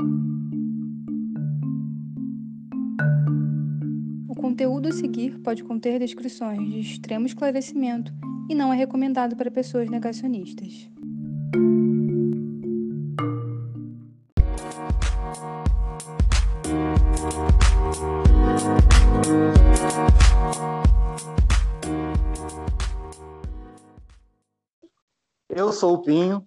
O conteúdo a seguir pode conter descrições de extremo esclarecimento e não é recomendado para pessoas negacionistas. Eu sou o Pinho.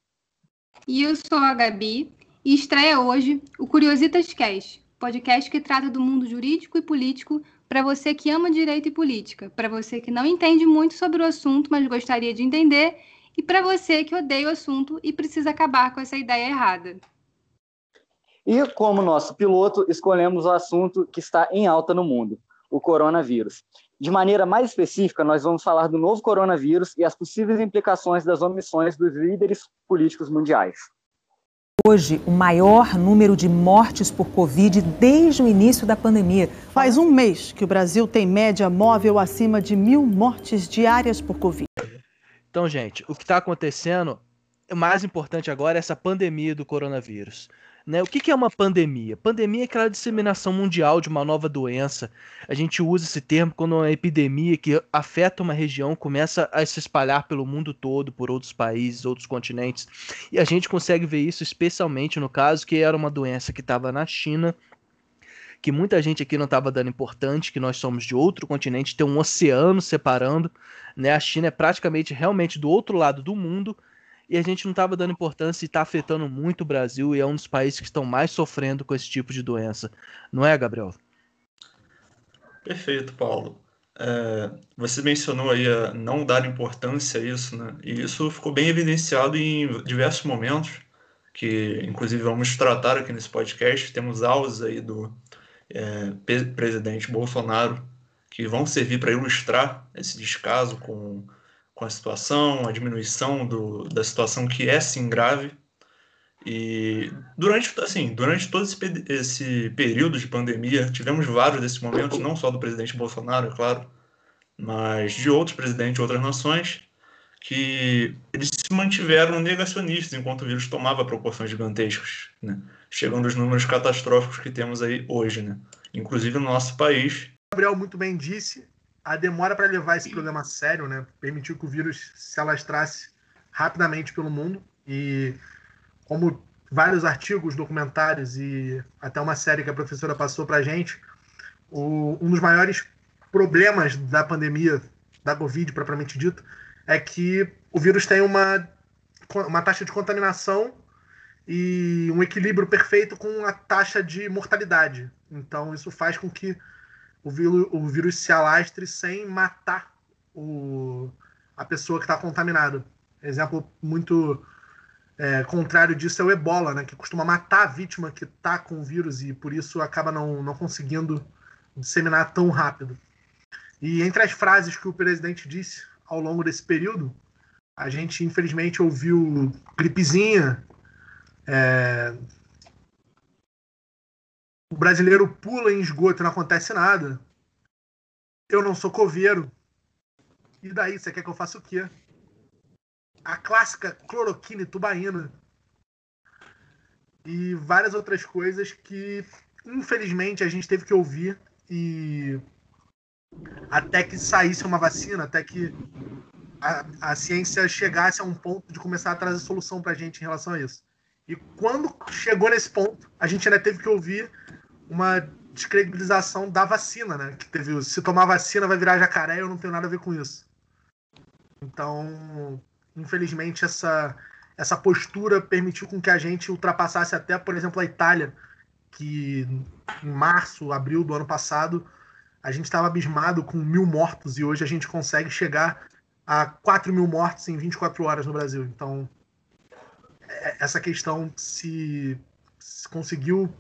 E eu sou a Gabi. E estreia hoje o Curiositas Cast, podcast que trata do mundo jurídico e político para você que ama direito e política, para você que não entende muito sobre o assunto, mas gostaria de entender, e para você que odeia o assunto e precisa acabar com essa ideia errada. E como nosso piloto, escolhemos o assunto que está em alta no mundo, o coronavírus. De maneira mais específica, nós vamos falar do novo coronavírus e as possíveis implicações das omissões dos líderes políticos mundiais. Hoje, o maior número de mortes por Covid desde o início da pandemia. Faz um mês que o Brasil tem média móvel acima de mil mortes diárias por Covid. Então, gente, o que está acontecendo, o mais importante agora é essa pandemia do coronavírus. Né? O que, que é uma pandemia? Pandemia é aquela disseminação mundial de uma nova doença. A gente usa esse termo quando uma epidemia que afeta uma região começa a se espalhar pelo mundo todo, por outros países, outros continentes. E a gente consegue ver isso especialmente no caso que era uma doença que estava na China, que muita gente aqui não estava dando importante, que nós somos de outro continente, tem um oceano separando, né? A China é praticamente realmente do outro lado do mundo e a gente não estava dando importância e está afetando muito o Brasil e é um dos países que estão mais sofrendo com esse tipo de doença. Não é, Gabriel? Perfeito, Paulo. É, você mencionou aí a não dar importância a isso, né? E isso ficou bem evidenciado em diversos momentos, que inclusive vamos tratar aqui nesse podcast. Temos aulas aí do é, presidente Bolsonaro que vão servir para ilustrar esse descaso com com a situação, a diminuição do, da situação que é sim grave. E durante, assim, durante todo esse, esse período de pandemia, tivemos vários desses momentos, não só do presidente Bolsonaro, é claro, mas de outros presidentes de outras nações, que eles se mantiveram negacionistas enquanto o vírus tomava proporções gigantescas, né? chegando aos números catastróficos que temos aí hoje, né? inclusive no nosso país. Gabriel muito bem disse, a demora para levar esse problema a sério, né, permitiu que o vírus se alastrasse rapidamente pelo mundo e como vários artigos, documentários e até uma série que a professora passou para a gente, o, um dos maiores problemas da pandemia da Covid, propriamente dito, é que o vírus tem uma, uma taxa de contaminação e um equilíbrio perfeito com a taxa de mortalidade. Então, isso faz com que o vírus, o vírus se alastre sem matar o, a pessoa que está contaminada. Exemplo muito é, contrário disso é o ebola, né, que costuma matar a vítima que está com o vírus e por isso acaba não, não conseguindo disseminar tão rápido. E entre as frases que o presidente disse ao longo desse período, a gente infelizmente ouviu gripezinha, é, o brasileiro pula em esgoto e não acontece nada. Eu não sou coveiro. E daí, você quer que eu faça o quê? A clássica cloroquina e tubaína. E várias outras coisas que, infelizmente, a gente teve que ouvir e até que saísse uma vacina, até que a, a ciência chegasse a um ponto de começar a trazer solução para a gente em relação a isso. E quando chegou nesse ponto, a gente ainda teve que ouvir uma descredibilização da vacina, né? Que teve, se tomar vacina vai virar jacaré, eu não tenho nada a ver com isso. Então, infelizmente, essa, essa postura permitiu com que a gente ultrapassasse até, por exemplo, a Itália, que em março, abril do ano passado, a gente estava abismado com mil mortos e hoje a gente consegue chegar a 4 mil mortos em 24 horas no Brasil. Então, essa questão se, se conseguiu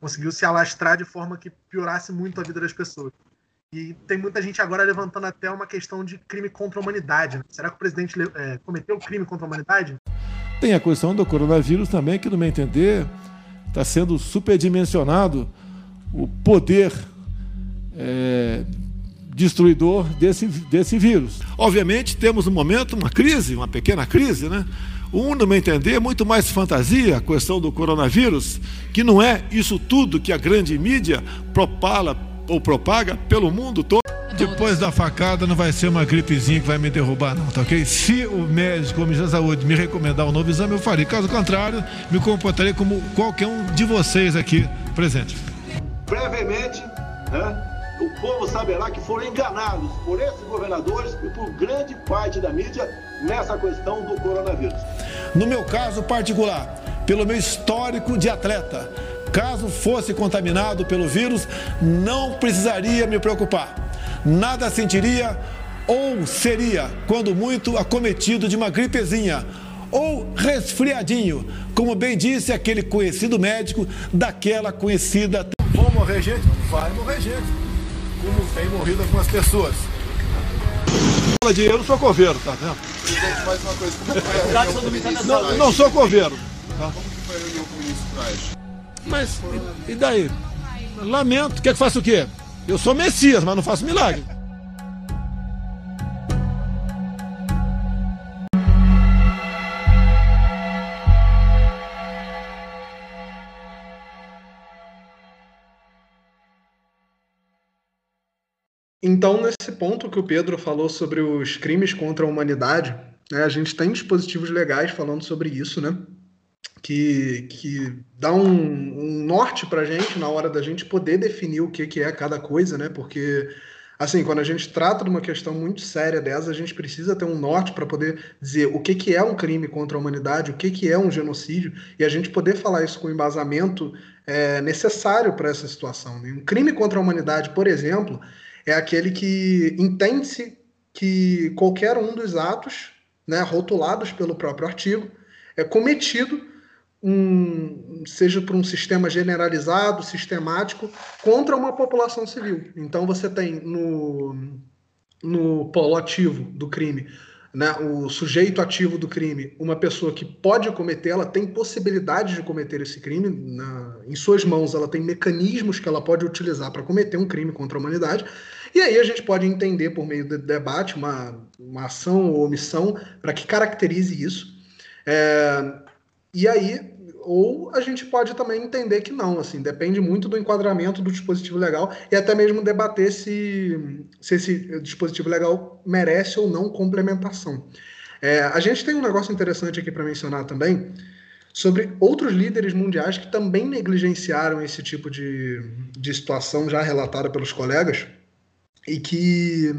conseguiu se alastrar de forma que piorasse muito a vida das pessoas. E tem muita gente agora levantando até uma questão de crime contra a humanidade. Né? Será que o presidente é, cometeu crime contra a humanidade? Tem a questão do coronavírus também, que, no meu entender, está sendo superdimensionado o poder é, destruidor desse, desse vírus. Obviamente, temos no momento uma crise, uma pequena crise, né? Um, no meu entender, é muito mais fantasia a questão do coronavírus, que não é isso tudo que a grande mídia propala ou propaga pelo mundo todo. Depois da facada não vai ser uma gripezinha que vai me derrubar, não, tá ok? Se o médico ou o Ministério da Saúde me recomendar um novo exame, eu farei. Caso contrário, me comportarei como qualquer um de vocês aqui presente. Brevemente, né, o povo saberá que foram enganados por esses governadores e por grande parte da mídia nessa questão do coronavírus. No meu caso particular, pelo meu histórico de atleta, caso fosse contaminado pelo vírus, não precisaria me preocupar nada sentiria ou seria, quando muito, acometido de uma gripezinha ou resfriadinho, como bem disse aquele conhecido médico daquela conhecida. Vão morrer gente? Vai morrer gente, como tem morrido algumas pessoas. Eu não sou coveiro, tá vendo? Foi não, não sou coveiro. Como foi reunião com o ministro? Mas, e daí? Lamento, quer que faça o quê? Eu sou Messias, mas não faço milagre. Então, nesse ponto que o Pedro falou sobre os crimes contra a humanidade, né, a gente tem dispositivos legais falando sobre isso, né? que, que dá um, um norte para a gente na hora da gente poder definir o que, que é cada coisa, né? Porque, assim, quando a gente trata de uma questão muito séria dessa, a gente precisa ter um norte para poder dizer o que, que é um crime contra a humanidade, o que, que é um genocídio, e a gente poder falar isso com embasamento é, necessário para essa situação. Né? Um crime contra a humanidade, por exemplo, é aquele que entende-se que qualquer um dos atos, né, rotulados pelo próprio artigo, é cometido um, seja por um sistema generalizado, sistemático, contra uma população civil. Então você tem no, no polo ativo do crime, né, o sujeito ativo do crime, uma pessoa que pode cometer, ela tem possibilidade de cometer esse crime, na, em suas mãos ela tem mecanismos que ela pode utilizar para cometer um crime contra a humanidade, e aí a gente pode entender por meio do debate uma, uma ação ou omissão para que caracterize isso. É, e aí, ou a gente pode também entender que não, assim, depende muito do enquadramento do dispositivo legal e até mesmo debater se, se esse dispositivo legal merece ou não complementação. É, a gente tem um negócio interessante aqui para mencionar também sobre outros líderes mundiais que também negligenciaram esse tipo de, de situação já relatada pelos colegas e que,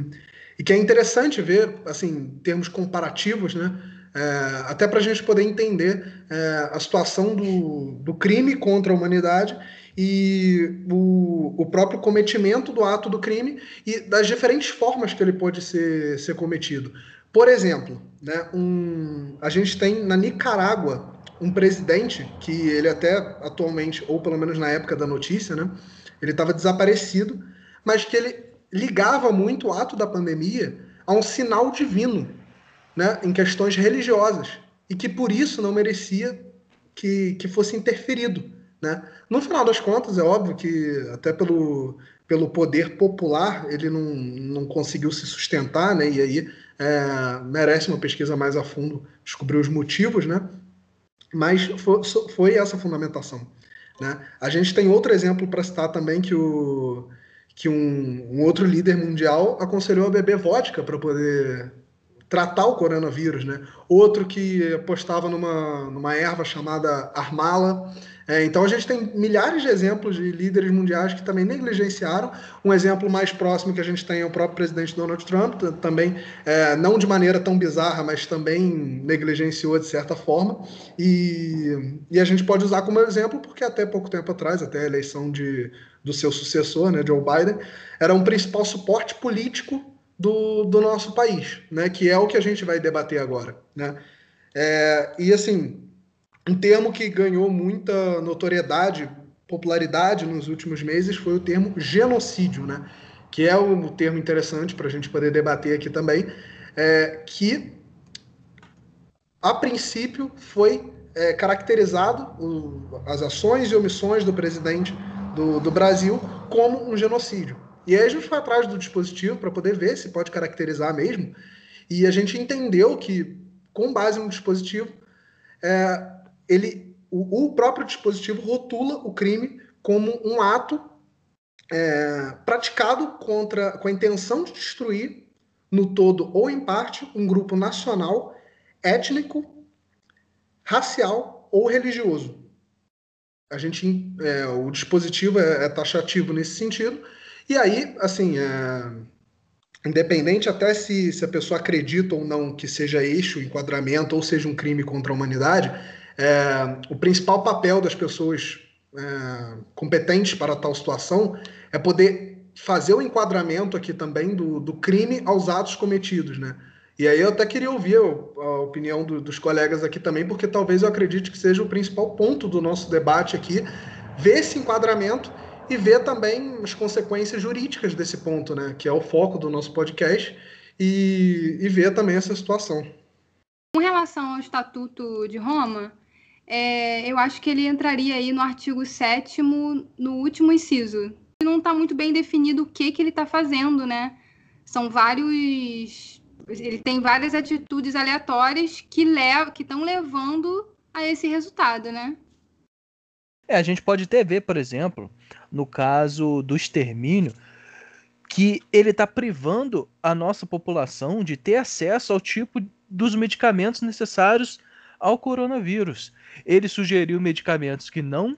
e que é interessante ver, assim, termos comparativos, né? É, até para a gente poder entender é, a situação do, do crime contra a humanidade e o, o próprio cometimento do ato do crime e das diferentes formas que ele pode ser, ser cometido. Por exemplo, né, um, a gente tem na Nicarágua um presidente que ele até atualmente, ou pelo menos na época da notícia, né, ele estava desaparecido, mas que ele ligava muito o ato da pandemia a um sinal divino né, em questões religiosas e que por isso não merecia que, que fosse interferido. Né? No final das contas, é óbvio que até pelo, pelo poder popular ele não, não conseguiu se sustentar, né? e aí é, merece uma pesquisa mais a fundo descobrir os motivos, né? Mas foi, foi essa fundamentação. Né? A gente tem outro exemplo para citar também que o que um, um, outro líder mundial aconselhou a beber vodka para poder tratar o coronavírus, né? Outro que apostava numa, numa erva chamada armala. É, então a gente tem milhares de exemplos de líderes mundiais que também negligenciaram. Um exemplo mais próximo que a gente tem é o próprio presidente Donald Trump, também é, não de maneira tão bizarra, mas também negligenciou de certa forma. E, e a gente pode usar como exemplo porque até pouco tempo atrás, até a eleição de, do seu sucessor, né, Joe Biden, era um principal suporte político do, do nosso país, né? Que é o que a gente vai debater agora, né? É, e assim, um termo que ganhou muita notoriedade, popularidade nos últimos meses foi o termo genocídio, né? Que é um termo interessante para a gente poder debater aqui também, é, que a princípio foi é, caracterizado o, as ações e omissões do presidente do, do Brasil como um genocídio. E aí a gente foi atrás do dispositivo para poder ver se pode caracterizar mesmo. E a gente entendeu que, com base no dispositivo, é, ele, o, o, próprio dispositivo rotula o crime como um ato é, praticado contra, com a intenção de destruir, no todo ou em parte, um grupo nacional, étnico, racial ou religioso. A gente, é, o dispositivo é, é, taxativo nesse sentido. E aí, assim, é, independente até se, se a pessoa acredita ou não que seja eixo, enquadramento ou seja um crime contra a humanidade, é, o principal papel das pessoas é, competentes para tal situação é poder fazer o enquadramento aqui também do, do crime aos atos cometidos, né? E aí eu até queria ouvir a opinião do, dos colegas aqui também, porque talvez eu acredite que seja o principal ponto do nosso debate aqui, ver esse enquadramento e ver também as consequências jurídicas desse ponto, né? Que é o foco do nosso podcast, e, e ver também essa situação. Com relação ao Estatuto de Roma, é, eu acho que ele entraria aí no artigo 7 no último inciso. Não está muito bem definido o que, que ele está fazendo, né? São vários. Ele tem várias atitudes aleatórias que levam, que estão levando a esse resultado, né? É, a gente pode até ver, por exemplo, no caso do extermínio, que ele está privando a nossa população de ter acesso ao tipo dos medicamentos necessários ao coronavírus. Ele sugeriu medicamentos que não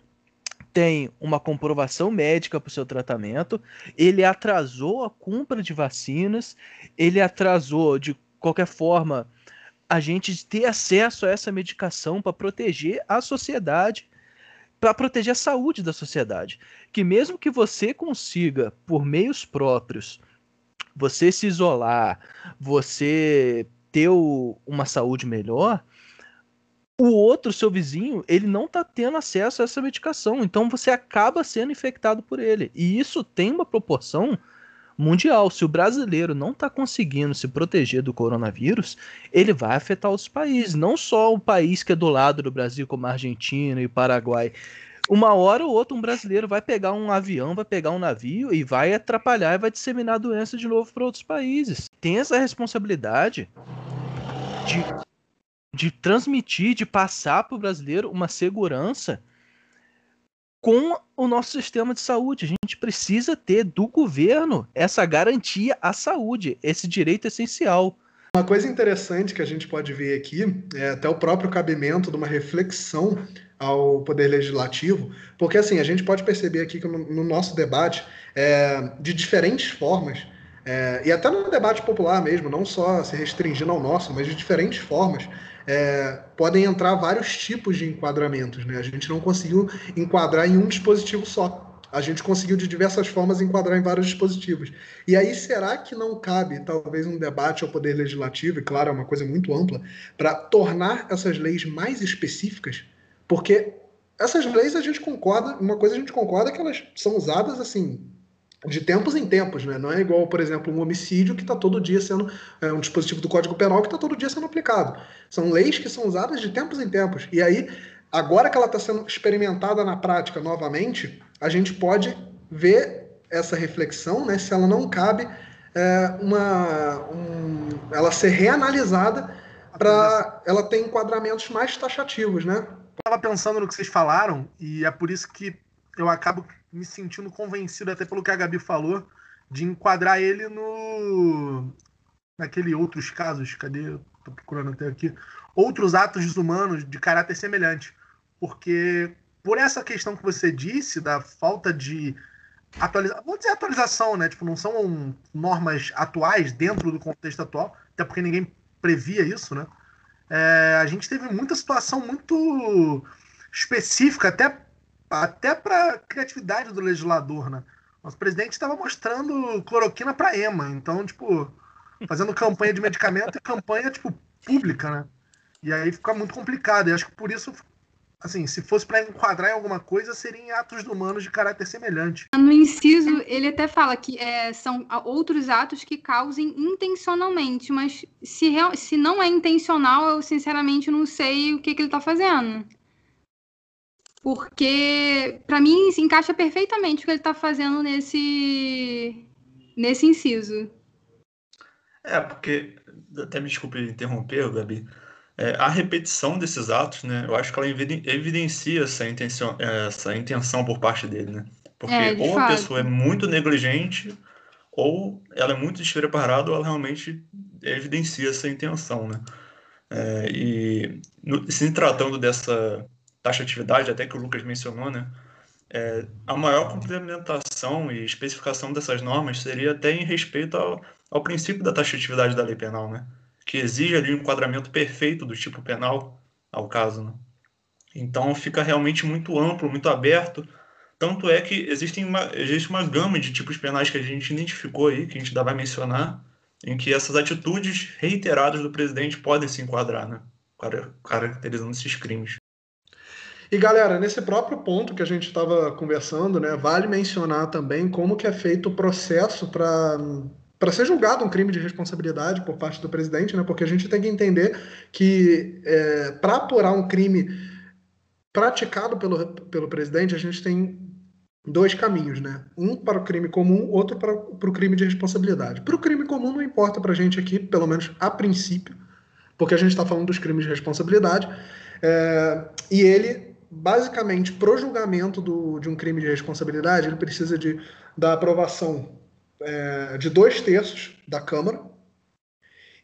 têm uma comprovação médica para o seu tratamento, ele atrasou a compra de vacinas, ele atrasou, de qualquer forma, a gente ter acesso a essa medicação para proteger a sociedade, para proteger a saúde da sociedade. Que mesmo que você consiga, por meios próprios, você se isolar, você ter uma saúde melhor, o outro, seu vizinho, ele não tá tendo acesso a essa medicação. Então você acaba sendo infectado por ele. E isso tem uma proporção mundial. Se o brasileiro não está conseguindo se proteger do coronavírus, ele vai afetar os países. Não só o país que é do lado do Brasil, como a Argentina e o Paraguai. Uma hora ou outra, um brasileiro vai pegar um avião, vai pegar um navio e vai atrapalhar e vai disseminar a doença de novo para outros países. Tem essa responsabilidade de de transmitir, de passar para o brasileiro uma segurança com o nosso sistema de saúde. A gente precisa ter do governo essa garantia à saúde, esse direito essencial. Uma coisa interessante que a gente pode ver aqui é até o próprio cabimento de uma reflexão ao Poder Legislativo, porque assim, a gente pode perceber aqui que no, no nosso debate, é, de diferentes formas, é, e até no debate popular mesmo, não só se restringindo ao nosso, mas de diferentes formas, é, podem entrar vários tipos de enquadramentos. Né? A gente não conseguiu enquadrar em um dispositivo só. A gente conseguiu de diversas formas enquadrar em vários dispositivos. E aí, será que não cabe, talvez, um debate ao Poder Legislativo, e claro, é uma coisa muito ampla, para tornar essas leis mais específicas? Porque essas leis a gente concorda, uma coisa a gente concorda é que elas são usadas assim de tempos em tempos, né? Não é igual, por exemplo, um homicídio que está todo dia sendo é, um dispositivo do Código Penal que está todo dia sendo aplicado. São leis que são usadas de tempos em tempos. E aí, agora que ela está sendo experimentada na prática novamente, a gente pode ver essa reflexão, né? Se ela não cabe é, uma, um, ela ser reanalisada para ela ter enquadramentos mais taxativos, né? Estava pensando no que vocês falaram e é por isso que eu acabo me sentindo convencido, até pelo que a Gabi falou, de enquadrar ele no. naquele outros casos, cadê? Tô procurando até aqui. Outros atos desumanos de caráter semelhante. Porque, por essa questão que você disse, da falta de atualização, vou dizer atualização, né? Tipo, não são normas atuais dentro do contexto atual, até porque ninguém previa isso, né? É, a gente teve muita situação muito específica, até até para criatividade do legislador, né? Nosso presidente estava mostrando cloroquina para EMA, então, tipo, fazendo campanha de medicamento e campanha, tipo, pública, né? E aí fica muito complicado. E acho que por isso, assim, se fosse para enquadrar em alguma coisa, seria em atos humanos de caráter semelhante. No inciso, ele até fala que é, são outros atos que causem intencionalmente, mas se, se não é intencional, eu sinceramente não sei o que, que ele está fazendo porque para mim se encaixa perfeitamente o que ele está fazendo nesse nesse inciso. É, porque até me desculpe interromper, Gabi, é, a repetição desses atos, né, eu acho que ela evidencia essa intenção, essa intenção por parte dele, né? Porque é, ou a pessoa é muito negligente, ou ela é muito despreparada, ou ela realmente evidencia essa intenção, né? É, e no, se tratando dessa taxatividade, até que o Lucas mencionou, né? É, a maior complementação e especificação dessas normas seria até em respeito ao, ao princípio da taxatividade da lei penal, né? que exige ali um enquadramento perfeito do tipo penal ao caso. Né? Então fica realmente muito amplo, muito aberto. Tanto é que existem uma, existe uma gama de tipos penais que a gente identificou aí, que a gente ainda vai mencionar, em que essas atitudes reiteradas do presidente podem se enquadrar, né? caracterizando esses crimes. E galera, nesse próprio ponto que a gente estava conversando, né, vale mencionar também como que é feito o processo para para ser julgado um crime de responsabilidade por parte do presidente, né? Porque a gente tem que entender que é, para apurar um crime praticado pelo, pelo presidente, a gente tem dois caminhos, né? Um para o crime comum, outro para, para o crime de responsabilidade. Para o crime comum não importa para a gente aqui, pelo menos a princípio, porque a gente está falando dos crimes de responsabilidade, é, e ele basicamente, pro julgamento do, de um crime de responsabilidade, ele precisa de, da aprovação é, de dois terços da Câmara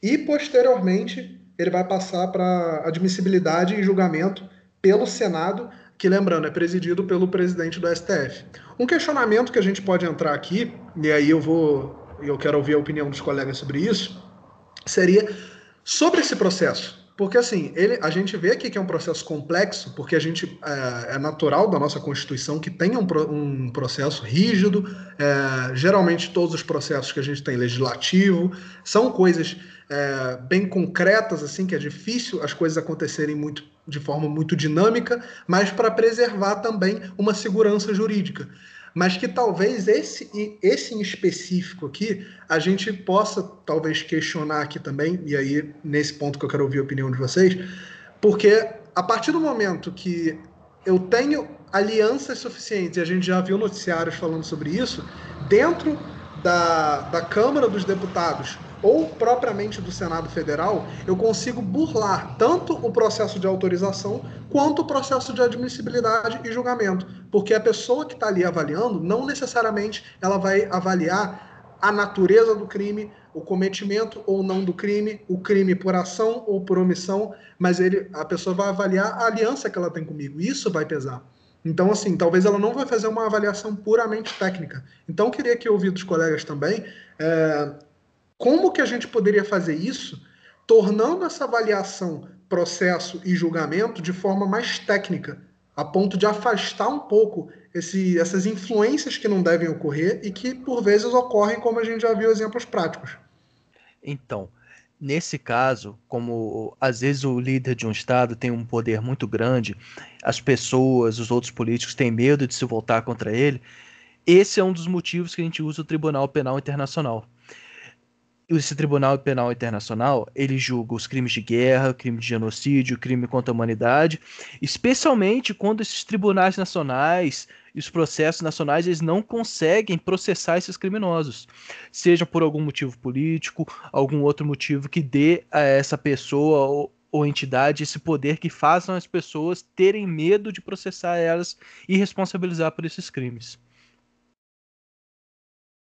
e, posteriormente, ele vai passar para admissibilidade e julgamento pelo Senado, que, lembrando, é presidido pelo presidente do STF. Um questionamento que a gente pode entrar aqui, e aí eu vou, eu quero ouvir a opinião dos colegas sobre isso, seria sobre esse processo. Porque assim, ele, a gente vê aqui que é um processo complexo, porque a gente é, é natural da nossa Constituição que tenha um, um processo rígido. É, geralmente todos os processos que a gente tem legislativo são coisas é, bem concretas, assim, que é difícil as coisas acontecerem muito de forma muito dinâmica, mas para preservar também uma segurança jurídica mas que talvez esse, esse em específico aqui a gente possa talvez questionar aqui também, e aí nesse ponto que eu quero ouvir a opinião de vocês, porque a partir do momento que eu tenho alianças suficientes, e a gente já viu noticiários falando sobre isso, dentro da, da Câmara dos Deputados ou propriamente do Senado Federal, eu consigo burlar tanto o processo de autorização quanto o processo de admissibilidade e julgamento, porque a pessoa que está ali avaliando não necessariamente ela vai avaliar a natureza do crime, o cometimento ou não do crime, o crime por ação ou por omissão, mas ele, a pessoa vai avaliar a aliança que ela tem comigo. Isso vai pesar. Então, assim, talvez ela não vai fazer uma avaliação puramente técnica. Então, queria que eu ouvisse dos colegas também é, como que a gente poderia fazer isso, tornando essa avaliação, processo e julgamento de forma mais técnica, a ponto de afastar um pouco esse, essas influências que não devem ocorrer e que, por vezes, ocorrem, como a gente já viu exemplos práticos. Então, nesse caso, como às vezes o líder de um estado tem um poder muito grande, as pessoas, os outros políticos têm medo de se voltar contra ele, esse é um dos motivos que a gente usa o Tribunal Penal Internacional esse Tribunal Penal Internacional, ele julga os crimes de guerra, crime de genocídio, crime contra a humanidade, especialmente quando esses tribunais nacionais e os processos nacionais eles não conseguem processar esses criminosos, seja por algum motivo político, algum outro motivo que dê a essa pessoa ou, ou entidade esse poder que façam as pessoas terem medo de processar elas e responsabilizar por esses crimes.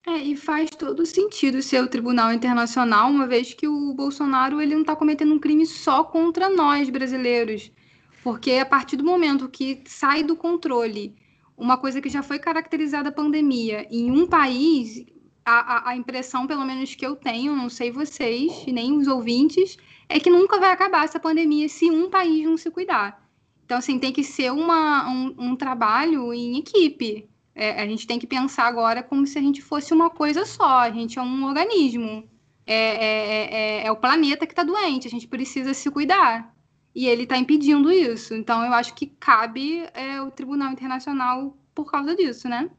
É, e faz todo sentido ser o Tribunal Internacional, uma vez que o Bolsonaro ele não está cometendo um crime só contra nós brasileiros, porque a partir do momento que sai do controle uma coisa que já foi caracterizada a pandemia em um país, a, a, a impressão, pelo menos que eu tenho, não sei vocês, nem os ouvintes, é que nunca vai acabar essa pandemia se um país não se cuidar. Então, assim, tem que ser uma, um, um trabalho em equipe. É, a gente tem que pensar agora como se a gente fosse uma coisa só, a gente é um organismo. É, é, é, é o planeta que está doente, a gente precisa se cuidar. E ele está impedindo isso. Então, eu acho que cabe é, o Tribunal Internacional por causa disso, né?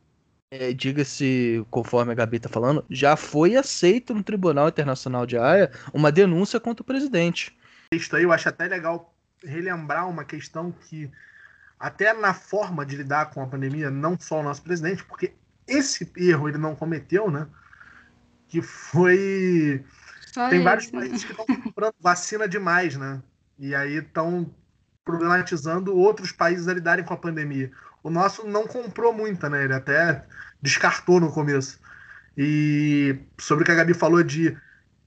É, Diga-se, conforme a Gabi está falando, já foi aceito no Tribunal Internacional de Haia uma denúncia contra o presidente. Isso aí eu acho até legal relembrar uma questão que até na forma de lidar com a pandemia, não só o nosso presidente, porque esse erro ele não cometeu, né? Que foi. Só Tem vários países que estão comprando vacina demais, né? E aí estão problematizando outros países a lidarem com a pandemia. O nosso não comprou muita, né? Ele até descartou no começo. E sobre o que a Gabi falou de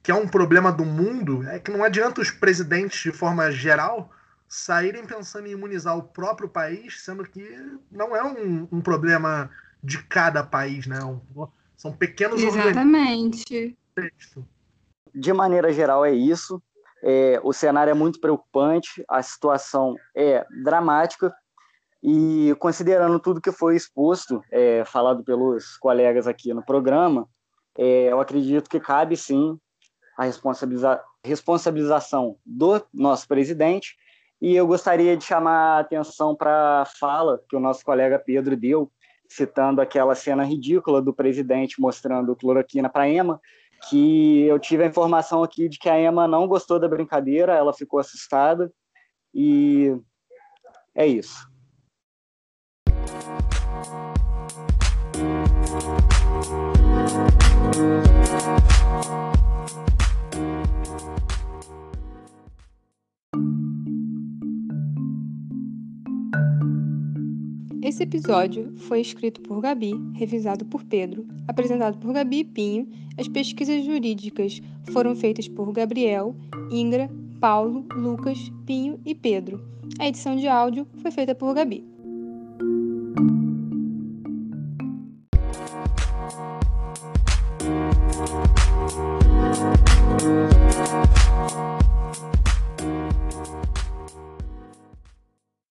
que é um problema do mundo, é que não adianta os presidentes, de forma geral, saírem pensando em imunizar o próprio país, sendo que não é um, um problema de cada país, né? São pequenos Exatamente. De maneira geral, é isso. É, o cenário é muito preocupante, a situação é dramática, e considerando tudo que foi exposto, é, falado pelos colegas aqui no programa, é, eu acredito que cabe sim a responsabiliza responsabilização do nosso presidente, e eu gostaria de chamar a atenção para a fala que o nosso colega Pedro deu citando aquela cena ridícula do presidente mostrando cloroquina para a Emma, que eu tive a informação aqui de que a Emma não gostou da brincadeira, ela ficou assustada e é isso. Episódio foi escrito por Gabi, revisado por Pedro, apresentado por Gabi e Pinho. As pesquisas jurídicas foram feitas por Gabriel, Ingra, Paulo, Lucas, Pinho e Pedro. A edição de áudio foi feita por Gabi.